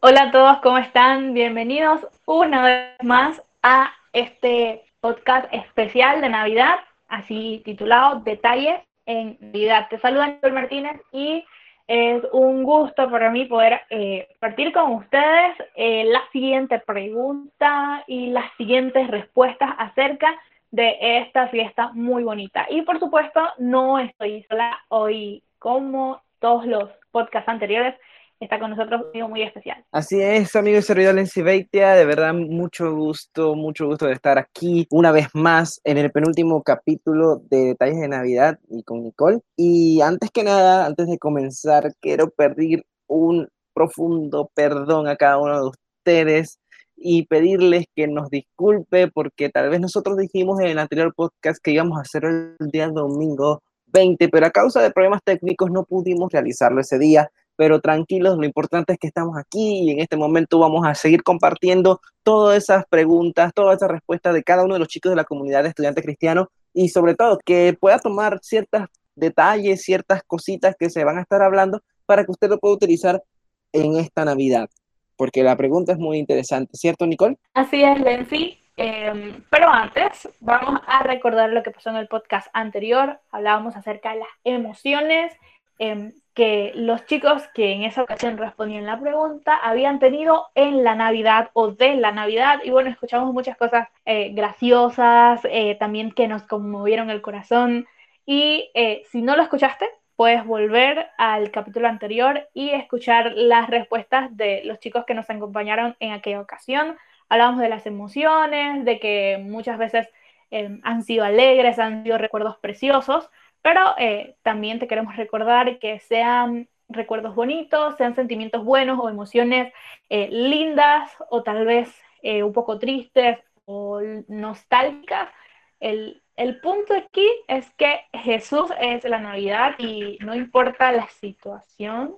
Hola a todos, ¿cómo están? Bienvenidos una vez más a este podcast especial de Navidad, así titulado Detalles en Navidad. Te saluda Nicole Martínez y es un gusto para mí poder eh, partir con ustedes eh, la siguiente pregunta y las siguientes respuestas acerca de esta fiesta muy bonita. Y por supuesto, no estoy sola hoy como todos los podcasts anteriores. Está con nosotros un amigo muy especial. Así es, amigo y servidor Lenzi Beitia, de verdad mucho gusto, mucho gusto de estar aquí una vez más en el penúltimo capítulo de Detalles de Navidad y con Nicole. Y antes que nada, antes de comenzar, quiero pedir un profundo perdón a cada uno de ustedes y pedirles que nos disculpe porque tal vez nosotros dijimos en el anterior podcast que íbamos a hacer el día domingo 20, pero a causa de problemas técnicos no pudimos realizarlo ese día pero tranquilos, lo importante es que estamos aquí y en este momento vamos a seguir compartiendo todas esas preguntas, todas esas respuestas de cada uno de los chicos de la comunidad de estudiantes cristianos y sobre todo que pueda tomar ciertos detalles, ciertas cositas que se van a estar hablando para que usted lo pueda utilizar en esta Navidad. Porque la pregunta es muy interesante, ¿cierto, Nicole? Así es, Lenzi. Eh, pero antes, vamos a recordar lo que pasó en el podcast anterior. Hablábamos acerca de las emociones eh, que los chicos que en esa ocasión respondían la pregunta habían tenido en la Navidad o de la Navidad. Y bueno, escuchamos muchas cosas eh, graciosas, eh, también que nos conmovieron el corazón. Y eh, si no lo escuchaste, puedes volver al capítulo anterior y escuchar las respuestas de los chicos que nos acompañaron en aquella ocasión. Hablamos de las emociones, de que muchas veces han sido alegres, han sido recuerdos preciosos, pero eh, también te queremos recordar que sean recuerdos bonitos, sean sentimientos buenos o emociones eh, lindas o tal vez eh, un poco tristes o nostálgicas. El, el punto aquí es que Jesús es la Navidad y no importa la situación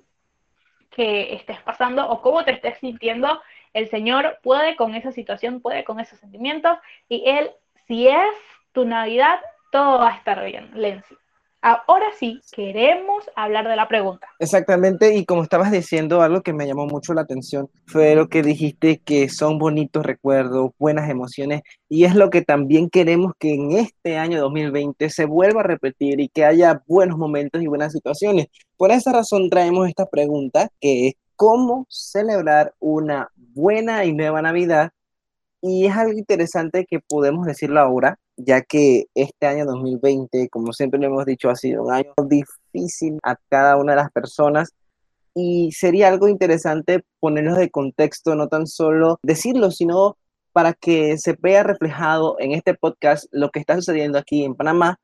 que estés pasando o cómo te estés sintiendo, el Señor puede con esa situación, puede con esos sentimientos y Él, si es tu Navidad, todo va a estar bien, Lenzi. Ahora sí, queremos hablar de la pregunta. Exactamente, y como estabas diciendo, algo que me llamó mucho la atención fue lo que dijiste, que son bonitos recuerdos, buenas emociones, y es lo que también queremos que en este año 2020 se vuelva a repetir y que haya buenos momentos y buenas situaciones. Por esa razón traemos esta pregunta, que es cómo celebrar una buena y nueva Navidad, y es algo interesante que podemos decirlo ahora, ya que este año 2020, como siempre lo hemos dicho, ha sido un año difícil a cada una de las personas y sería algo interesante ponerlos de contexto, no tan solo decirlo, sino para que se vea reflejado en este podcast lo que está sucediendo aquí en Panamá,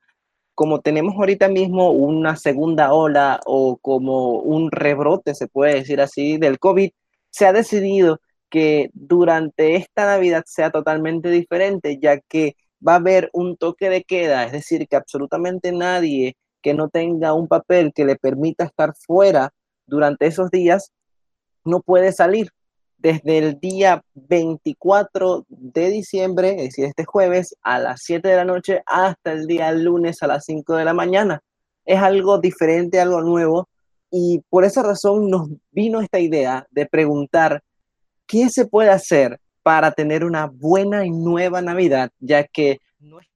como tenemos ahorita mismo una segunda ola o como un rebrote, se puede decir así, del COVID, se ha decidido que durante esta Navidad sea totalmente diferente, ya que va a haber un toque de queda, es decir, que absolutamente nadie que no tenga un papel que le permita estar fuera durante esos días no puede salir. Desde el día 24 de diciembre, es decir, este jueves a las 7 de la noche hasta el día lunes a las 5 de la mañana. Es algo diferente, algo nuevo y por esa razón nos vino esta idea de preguntar qué se puede hacer para tener una buena y nueva Navidad, ya que no es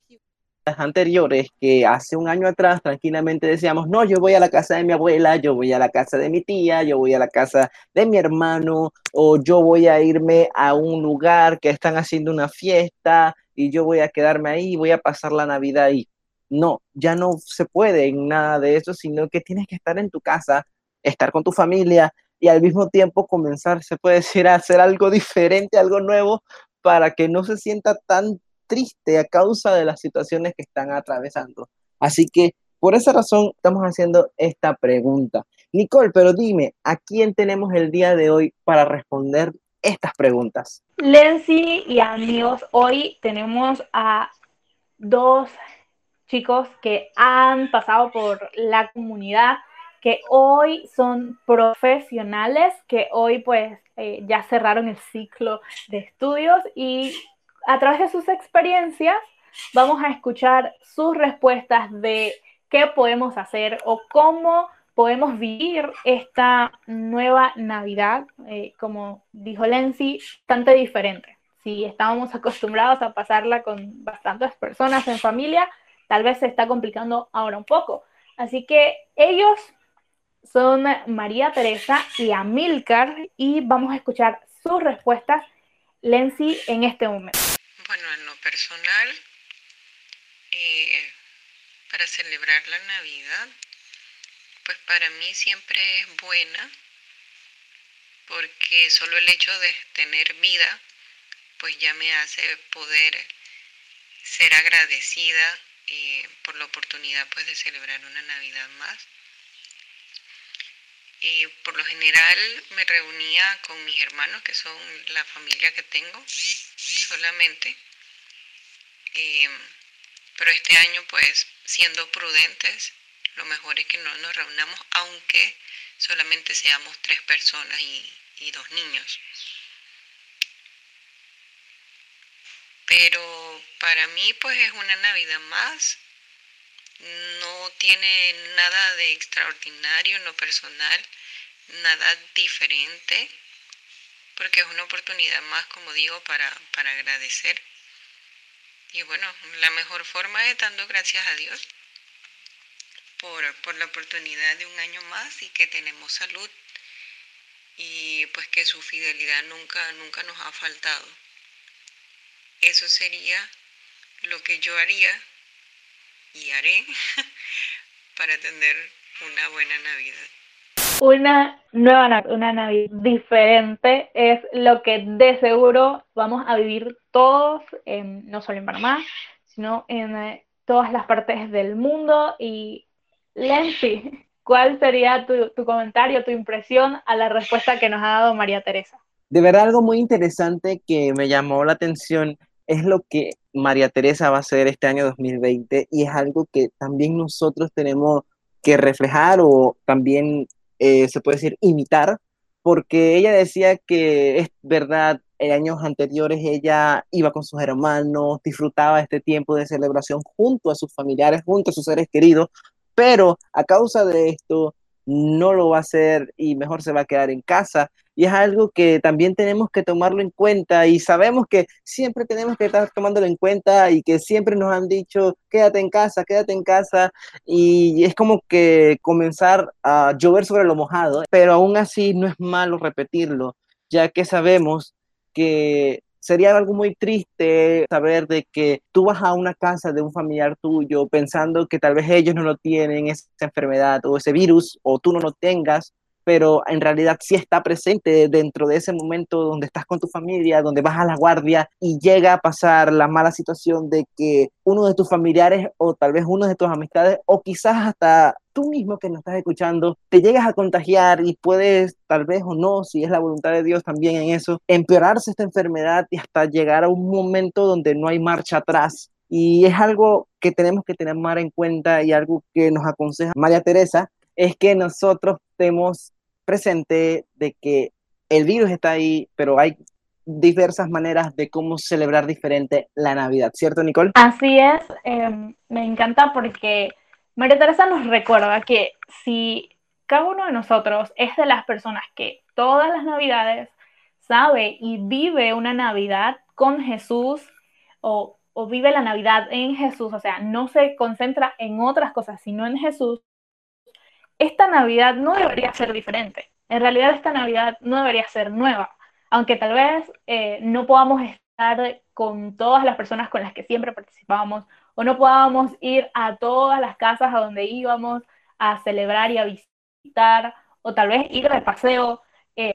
las anteriores que hace un año atrás tranquilamente decíamos, no, yo voy a la casa de mi abuela, yo voy a la casa de mi tía, yo voy a la casa de mi hermano, o yo voy a irme a un lugar que están haciendo una fiesta y yo voy a quedarme ahí y voy a pasar la Navidad ahí. No, ya no se puede en nada de eso, sino que tienes que estar en tu casa, estar con tu familia, y al mismo tiempo comenzar, se puede decir, a hacer algo diferente, algo nuevo, para que no se sienta tan triste a causa de las situaciones que están atravesando. Así que por esa razón estamos haciendo esta pregunta. Nicole, pero dime, ¿a quién tenemos el día de hoy para responder estas preguntas? Lenzi y amigos, hoy tenemos a dos chicos que han pasado por la comunidad, que hoy son profesionales, que hoy pues eh, ya cerraron el ciclo de estudios y a través de sus experiencias vamos a escuchar sus respuestas de qué podemos hacer o cómo podemos vivir esta nueva Navidad, eh, como dijo Lenzi, bastante diferente. Si estábamos acostumbrados a pasarla con bastantes personas en familia, tal vez se está complicando ahora un poco. Así que ellos son María Teresa y Amilcar y vamos a escuchar sus respuestas, Lenzi, en este momento. Bueno, en lo personal, eh, para celebrar la Navidad, pues para mí siempre es buena, porque solo el hecho de tener vida, pues ya me hace poder ser agradecida eh, por la oportunidad pues de celebrar una Navidad más. Y por lo general me reunía con mis hermanos, que son la familia que tengo solamente. Eh, pero este año, pues, siendo prudentes, lo mejor es que no nos reunamos, aunque solamente seamos tres personas y, dos niños. Pero para mí pues es una Navidad más. No tiene nada de extraordinario en lo personal, nada diferente, porque es una oportunidad más, como digo, para, para agradecer. Y bueno, la mejor forma es dando gracias a Dios por, la oportunidad de un año más y que tenemos salud y pues que su fidelidad nunca, nunca nos ha faltado. Eso sería lo que yo haría y haré para tener una buena Navidad. Una nueva una Navidad diferente es lo que de seguro vamos a vivir todos, no solo en Panamá, sino en eh, todas las partes del mundo y Lenzi, ¿cuál sería tu, comentario, tu impresión a la respuesta que nos ha dado María Teresa? De verdad, algo muy interesante que me llamó la atención es lo que María Teresa va a hacer este año 2020 y es algo que también nosotros tenemos que reflejar o también eh, se puede decir imitar, porque ella decía que es verdad, en años anteriores ella iba con sus hermanos, disfrutaba este tiempo de celebración junto a sus familiares, junto a sus seres queridos, pero a causa de esto no lo va a hacer y mejor se va a quedar en casa. Y es algo que también tenemos que tomarlo en cuenta y sabemos que siempre tenemos que estar tomándolo en cuenta y que siempre nos han dicho, quédate en casa, quédate en casa. Y es como que comenzar a llover sobre lo mojado, pero aún así no es malo repetirlo, ya que sabemos que sería algo muy triste saber de que tú vas a una casa de un familiar tuyo pensando que tal vez ellos no lo tienen, esa enfermedad o ese virus, o tú no lo tengas, pero en realidad sí está presente dentro de ese momento donde estás con tu familia, donde vas a la guardia y llega a pasar la mala situación de que uno de tus familiares o tal vez uno de tus amistades o quizás hasta tú mismo que nos estás escuchando te llegas a contagiar y puedes tal vez o no, si es la voluntad de Dios también en eso, empeorarse esta enfermedad y hasta llegar a un momento donde no hay marcha atrás. Y es algo que tenemos que tener más en cuenta y algo que nos aconseja María Teresa, es que nosotros estemos presente de que el virus está ahí, pero hay diversas maneras de cómo celebrar diferente la Navidad, ¿cierto, Nicole? Así es, em, me encanta porque María Teresa nos recuerda que si cada uno de nosotros es de las personas que todas las Navidades sabe y vive una Navidad con Jesús o, o vive la Navidad en Jesús, o sea, no se concentra en otras cosas, sino en Jesús, esta Navidad no debería ser diferente. En realidad esta Navidad no debería ser nueva, aunque tal vez eh, no podamos estar con todas las personas con las que siempre participábamos o no podamos ir a todas las casas a donde íbamos a celebrar y a visitar o tal vez ir de paseo. Eh,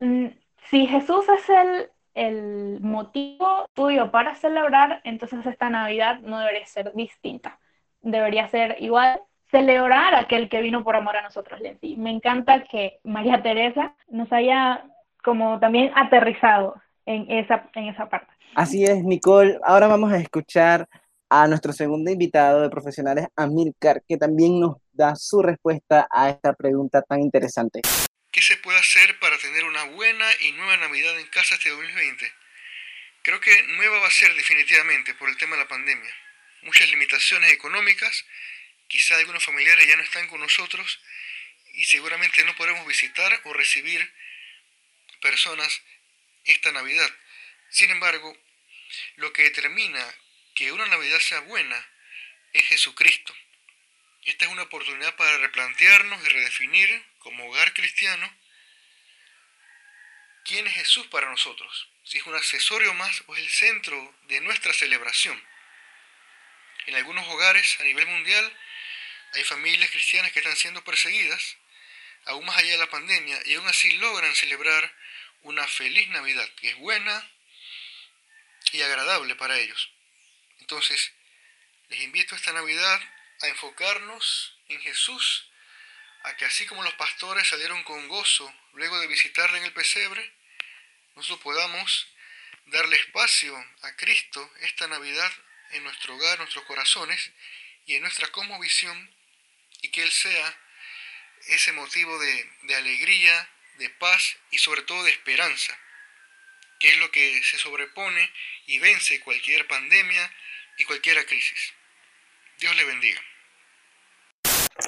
mm, si Jesús es el, el motivo tuyo para celebrar, entonces esta Navidad no debería ser distinta. Debería ser igual celebrar a aquel que vino por amor a nosotros, Lenzi. Me encanta que María Teresa nos haya como también aterrizado en esa, en esa parte. Así es, Nicole. Ahora vamos a escuchar a nuestro segundo invitado de profesionales, Amilcar, que también nos da su respuesta a esta pregunta tan interesante. ¿Qué se puede hacer para tener una buena y nueva Navidad en casa este 2020? Creo que nueva va a ser definitivamente por el tema de la pandemia. Muchas limitaciones económicas, quizá algunos familiares ya no están con nosotros y seguramente no podremos visitar o recibir personas esta Navidad. Sin embargo, lo que determina que una Navidad sea buena es Jesucristo. Esta es una oportunidad para replantearnos y redefinir como hogar cristiano quién es Jesús para nosotros si es un accesorio más o es el centro de nuestra celebración. En algunos hogares a nivel mundial hay familias cristianas que están siendo perseguidas, aún más allá de la pandemia, y aún así logran celebrar una feliz Navidad, que es buena y agradable para ellos. Entonces, les invito esta Navidad a enfocarnos en Jesús, a que así como los pastores salieron con gozo luego de visitarle en el pesebre, nosotros podamos darle espacio a Cristo esta Navidad en nuestro hogar, en nuestros corazones y en nuestra visión y que Él sea ese motivo de, de alegría, de paz y sobre todo de esperanza, que es lo que se sobrepone y vence cualquier pandemia y cualquier crisis. Dios le bendiga.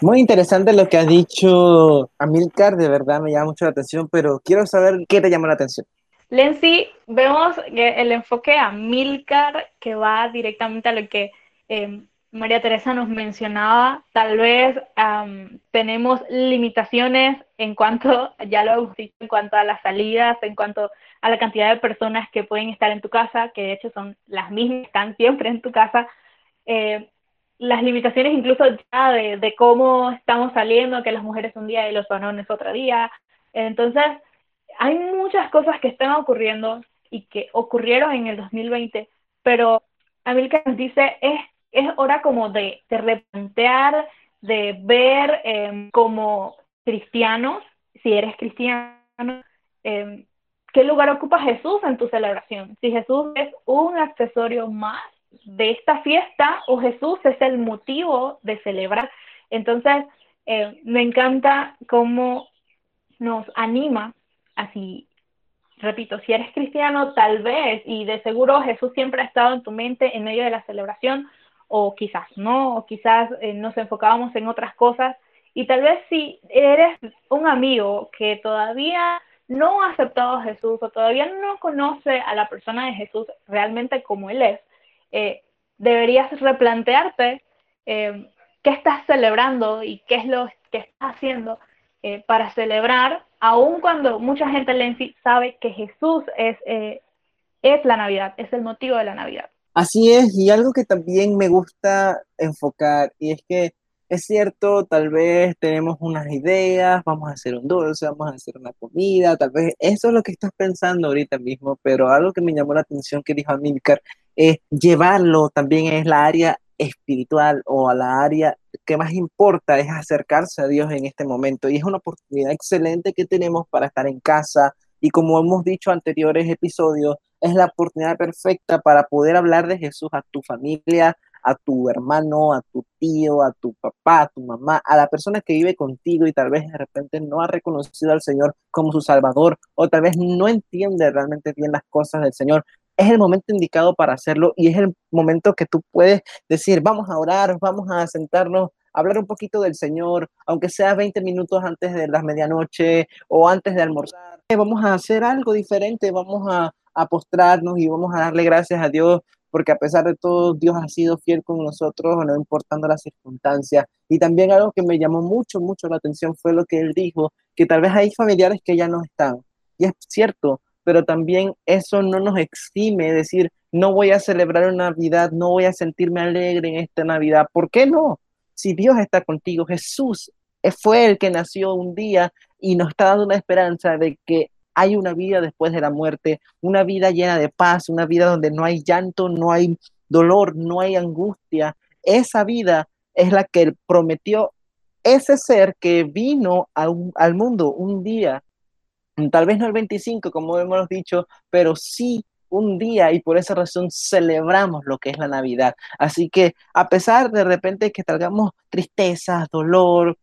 Muy interesante lo que ha dicho Amilcar, de verdad me llama mucho la atención, pero quiero saber qué te llama la atención. Lenzi, vemos que el enfoque a Milcar, que va directamente a lo que em, María Teresa nos mencionaba, tal vez tenemos limitaciones en cuanto, ya lo hemos dicho, en cuanto a las salidas, en cuanto a la cantidad de personas que pueden estar en tu casa, que de hecho son las mismas, están siempre en tu casa. Eh, las limitaciones incluso ya de, de, cómo estamos saliendo, que las mujeres un día y los varones otro día. Entonces, hay muchas cosas que están ocurriendo y que ocurrieron en el 2020, pero Amilcar nos dice, es, es hora como de, de replantear, de ver em, como cristianos, si eres cristiano, em, qué lugar ocupa Jesús en tu celebración. Si Jesús es un accesorio más de esta fiesta o Jesús es el motivo de celebrar. Entonces, eh, me encanta cómo nos anima así, repito, si eres cristiano, tal vez, y de seguro Jesús siempre ha estado en tu mente en medio de la celebración, o quizás no, o quizás eh, nos enfocábamos en otras cosas, y tal vez si eres un amigo que todavía no ha aceptado a Jesús o todavía no conoce a la persona de Jesús realmente como Él es, eh, deberías replantearte eh, qué estás celebrando y qué es lo que estás haciendo para celebrar aun cuando mucha gente sabe que Jesús es, es la Navidad, es el motivo de la Navidad. Así es, y algo que también me gusta enfocar, y es que es cierto, tal vez tenemos unas ideas, vamos a hacer un dulce, vamos a hacer una comida, tal vez eso es lo que estás pensando ahorita mismo, pero algo que me llamó la atención que dijo Amilcar es llevarlo también es la área espiritual o a la área que más importa es acercarse a Dios en este momento y es una oportunidad excelente que tenemos para estar en casa y como hemos dicho en anteriores episodios, es la oportunidad perfecta para poder hablar de Jesús a tu familia, a tu hermano, a tu tío, a tu papá, a tu mamá, a la persona que vive contigo y tal vez de repente no ha reconocido al Señor como su Salvador o tal vez no entiende realmente bien las cosas del Señor es el momento indicado para hacerlo y es el momento que tú puedes decir, vamos a orar, vamos a sentarnos, hablar un poquito del Señor, aunque sea 20 minutos antes de la medianoche o antes de almorzar. Vamos a hacer algo diferente, vamos a, a postrarnos y vamos a darle gracias a Dios porque a pesar de todo, Dios ha sido fiel con nosotros, no importando las circunstancias. Y también algo que me llamó mucho, mucho la atención fue lo que él dijo, que tal vez hay familiares que ya no están. Y es cierto, pero también eso no nos exime decir, no voy a celebrar una Navidad, no voy a sentirme alegre en esta Navidad. ¿Por qué no? Si Dios está contigo, Jesús fue el que nació un día y nos está dando una esperanza de que hay una vida después de la muerte, una vida llena de paz, una vida donde no hay llanto, no hay dolor, no hay angustia. Esa vida es la que prometió ese ser que vino al mundo un día tal vez no el 25, como hemos dicho, pero sí un día y por esa razón celebramos lo que es la Navidad. Así que a pesar de repente que traigamos tristezas, dolor,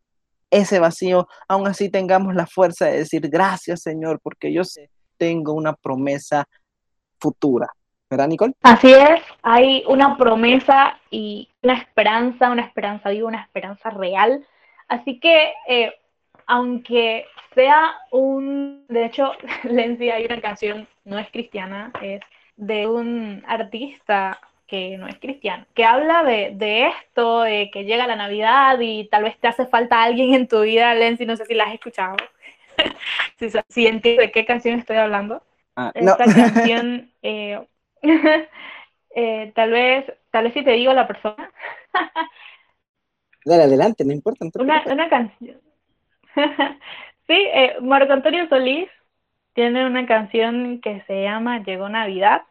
ese vacío, aún así tengamos la fuerza de decir gracias Señor, porque yo sé, tengo una promesa futura. ¿Verdad, Nicole? Así es, hay una promesa y una esperanza, una esperanza, digo, una esperanza real. Así que, eh, aunque sea un, de hecho, Lenzi, hay una canción, no es cristiana, es de un artista que no es cristiano, que habla de, de esto, de que llega la Navidad y tal vez te hace falta alguien en tu vida, Lenzi, no sé si la has escuchado, si, si entiendes de qué canción estoy hablando. Ah, no. Esta canción, eh, eh, tal vez, tal vez si te digo la persona. Dale adelante, no importa. no una, una canción. sí, eh, Marco Antonio Solís tiene una canción que se llama Llegó Navidad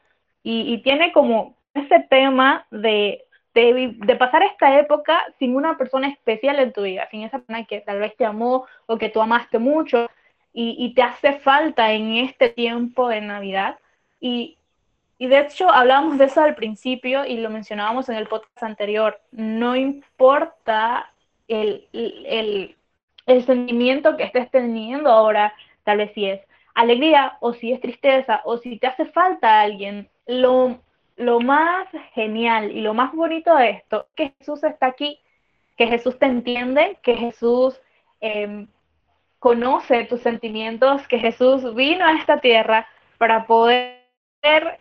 y, y tiene como ese tema de, de, de pasar esta época sin una persona especial en tu vida, sin esa persona que tal vez te amó o que tú amaste mucho y, y te hace falta en este tiempo de Navidad. Y, y de hecho hablábamos de eso al principio y lo mencionábamos en el podcast anterior. No importa el, el, el sentimiento que estés teniendo ahora, tal vez si es alegría o si es tristeza o si te hace falta alguien, lo, lo más genial y lo más bonito de esto es que Jesús está aquí, que Jesús te entiende, que Jesús eh, conoce tus sentimientos, que Jesús vino a esta tierra para poder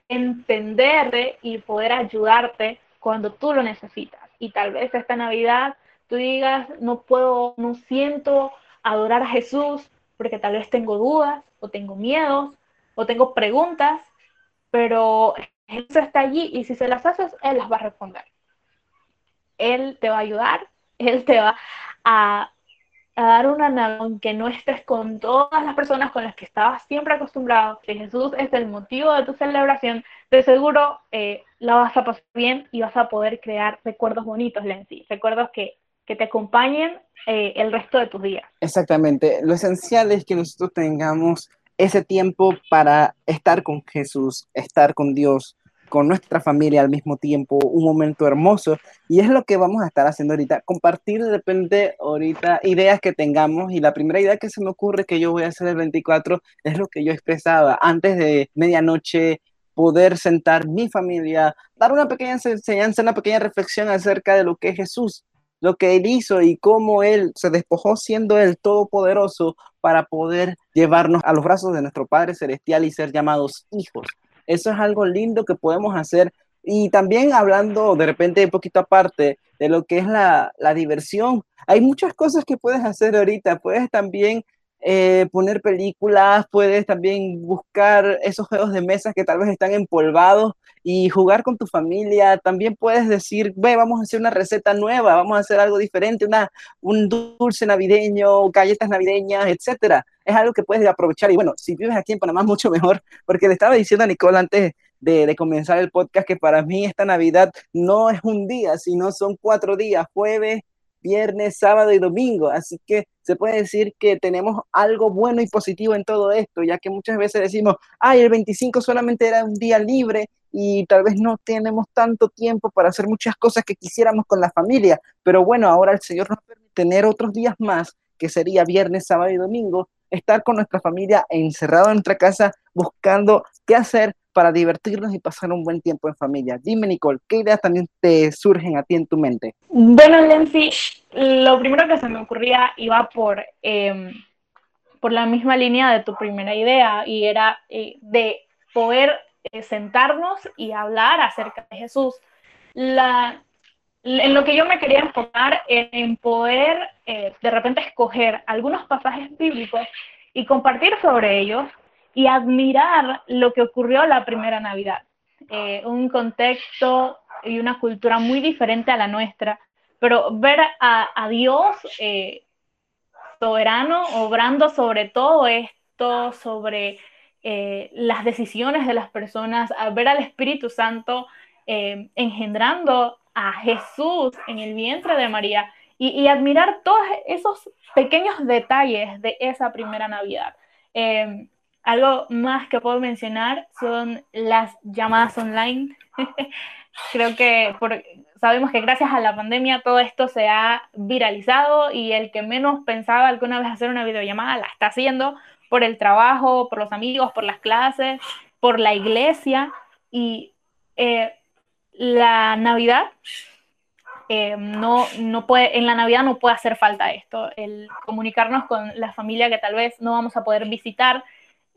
entenderte y poder ayudarte cuando tú lo necesitas. Y tal vez esta Navidad tú digas, no puedo, no siento adorar a Jesús porque tal vez tengo dudas o tengo miedos o tengo preguntas, pero Jesús está allí y si se las haces, Él las va a responder. Él te va a ayudar, Él te va a, a dar una Navidad, aunque no estés con todas las personas con las que estabas siempre acostumbrado, si Jesús es el motivo de tu celebración, de seguro eh, la vas a pasar bien y vas a poder crear recuerdos bonitos, Lenzi, recuerdos que, que te acompañen eh, el resto de tus días. Exactamente. Lo esencial es que nosotros tengamos ese tiempo para estar con Jesús, estar con Dios, con nuestra familia al mismo tiempo, un momento hermoso. Y es lo que vamos a estar haciendo ahorita, compartir de repente ahorita ideas que tengamos. Y la primera idea que se me ocurre que yo voy a hacer el 24 es lo que yo expresaba antes de medianoche, poder sentar mi familia, dar una pequeña enseñanza, una pequeña reflexión acerca de lo que es Jesús, lo que él hizo y cómo él se despojó siendo el todopoderoso para poder llevarnos a los brazos de nuestro Padre Celestial y ser llamados hijos. Eso es algo lindo que podemos hacer. Y también hablando de repente un poquito aparte de lo que es la, la diversión, hay muchas cosas que puedes hacer ahorita. Puedes también eh, poner películas, puedes también buscar esos juegos de mesa que tal vez están empolvados y jugar con tu familia. También puedes decir, ve, vamos a hacer una receta nueva, vamos a hacer algo diferente, una, un dulce navideño, galletas navideñas, etcétera. Es algo que puedes aprovechar. Y bueno, si vives aquí en Panamá, mucho mejor, porque le estaba diciendo a Nicole antes de, de comenzar el podcast que para mí esta Navidad no es un día, sino son cuatro días, jueves, viernes, sábado y domingo. Así que se puede decir que tenemos algo bueno y positivo en todo esto, ya que muchas veces decimos, ay, el 25 solamente era un día libre y tal vez no tenemos tanto tiempo para hacer muchas cosas que quisiéramos con la familia. Pero bueno, ahora el Señor nos permite tener otros días más, que sería viernes, sábado y domingo, estar con nuestra familia encerrado en nuestra casa buscando qué hacer para divertirnos y pasar un buen tiempo en familia. Dime, Nicole, ¿qué ideas también te surgen a ti en tu mente? Bueno, Lenzi, lo primero que se me ocurría iba por, eh, por la misma línea de tu primera idea y era eh, de poder eh, sentarnos y hablar acerca de Jesús. La, en lo que yo me quería enfocar era en poder eh, de repente escoger algunos pasajes bíblicos y compartir sobre ellos y admirar lo que ocurrió la primera Navidad. Eh, un contexto y una cultura muy diferente a la nuestra, pero ver a, Dios eh, soberano obrando sobre todo esto, sobre eh, las decisiones de las personas, ver al Espíritu Santo engendrando a Jesús en el vientre de María y, admirar todos esos pequeños detalles de esa primera Navidad. Algo más que puedo mencionar son las llamadas online. Creo que sabemos que gracias a la pandemia todo esto se ha viralizado y el que menos pensaba alguna vez hacer una videollamada la está haciendo por el trabajo, por los amigos, por las clases, por la iglesia y eh, la Navidad eh, no, no puede, en la Navidad no puede hacer falta esto, el comunicarnos con la familia que tal vez no vamos a poder visitar,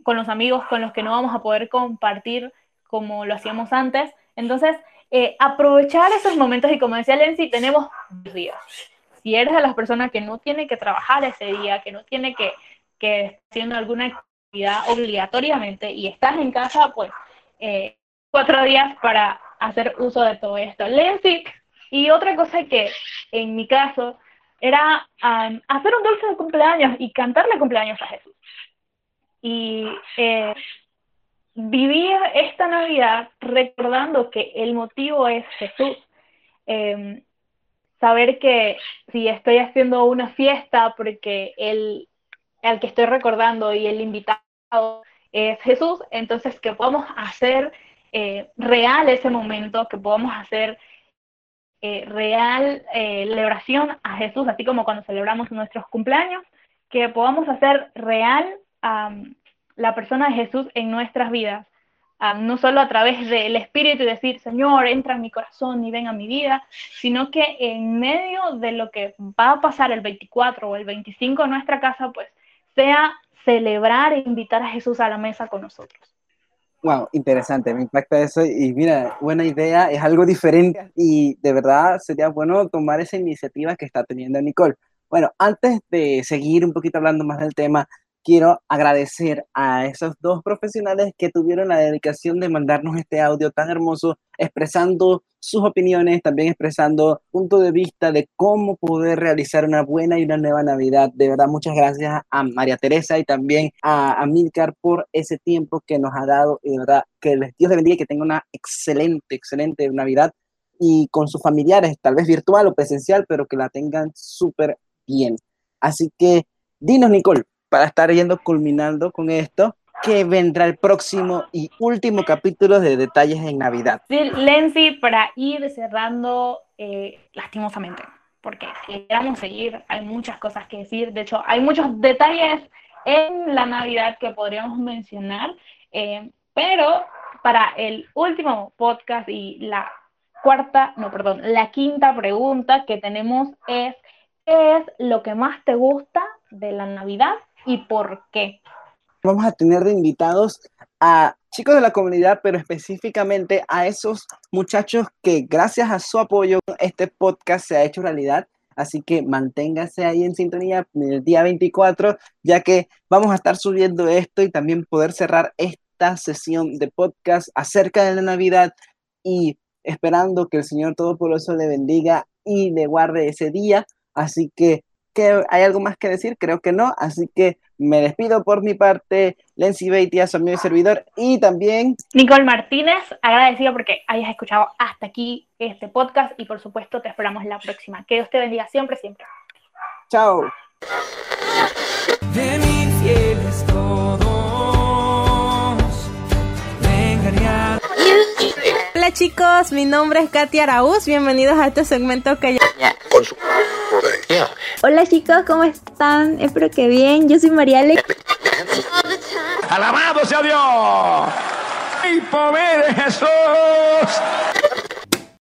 con los amigos con los que no vamos a poder compartir como lo hacíamos antes. Entonces, eh, aprovechar esos momentos y como decía Lenzi, tenemos días. Si eres de las personas que no tiene que trabajar ese día, que no tiene que, que haciendo alguna actividad obligatoriamente y estás en casa, pues eh, cuatro días para hacer uso de todo esto. Lenzi, y otra cosa que en mi caso era hacer un dulce de cumpleaños y cantarle cumpleaños a Jesús. Y eh, vivir esta Navidad recordando que el motivo es Jesús. Em, saber que si estoy haciendo una fiesta porque el al que estoy recordando y el invitado es Jesús, entonces que podamos hacer eh, real ese momento, que podamos hacer eh, real eh, la oración a Jesús, así como cuando celebramos nuestros cumpleaños, que podamos hacer real la persona de Jesús en nuestras vidas, no solo a través del Espíritu y decir, Señor, entra en mi corazón y ven a mi vida, sino que en medio de lo que va a pasar el 24 o el 25 en nuestra casa, pues sea celebrar e invitar a Jesús a la mesa con nosotros. Wow, interesante, me impacta eso y mira, buena idea, es algo diferente y de verdad sería bueno tomar esa iniciativa que está teniendo Nicole. Bueno, antes de seguir un poquito hablando más del tema, quiero agradecer a esos dos profesionales que tuvieron la dedicación de mandarnos este audio tan hermoso, expresando sus opiniones, también expresando punto de vista de cómo poder realizar una buena y una nueva Navidad. De verdad, muchas gracias a María Teresa y también a, a Milcar por ese tiempo que nos ha dado. Y de verdad, que Dios le bendiga y que tenga una excelente, excelente Navidad y con sus familiares, tal vez virtual o presencial, pero que la tengan súper bien. Así que, dinos, Nicole, para estar yendo culminando con esto, que vendrá el próximo y último capítulo de Detalles en Navidad. Sí, Lenzi, para ir cerrando eh, lastimosamente, porque si queramos seguir, hay muchas cosas que decir. De hecho, hay muchos detalles en la Navidad que podríamos mencionar, eh, pero para el último podcast y la cuarta, no, perdón, la quinta pregunta que tenemos es, ¿qué es lo que más te gusta de la Navidad y por qué? Vamos a tener de invitados a chicos de la comunidad, pero específicamente a esos muchachos que gracias a su apoyo este podcast se ha hecho realidad. Así que manténgase ahí en sintonía el día 24, ya que vamos a estar subiendo esto y también poder cerrar esta sesión de podcast acerca de la Navidad y esperando que el Señor Todopoderoso le bendiga y le guarde ese día. Así que ¿Hay algo más que decir? Creo que no, así que me despido por mi parte, Lenzi Beitia, su amigo y servidor, y también... Nicole Martínez, agradecido porque hayas escuchado hasta aquí este podcast y por supuesto te esperamos la próxima. Que Dios te bendiga siempre, siempre. Chao. Hola chicos, mi nombre es Katia Araúz, bienvenidos a este segmento que ya... Hola chicos, ¿cómo están? Espero que bien. Yo soy María Alex. Alabado sea Dios. Y poder de Jesús.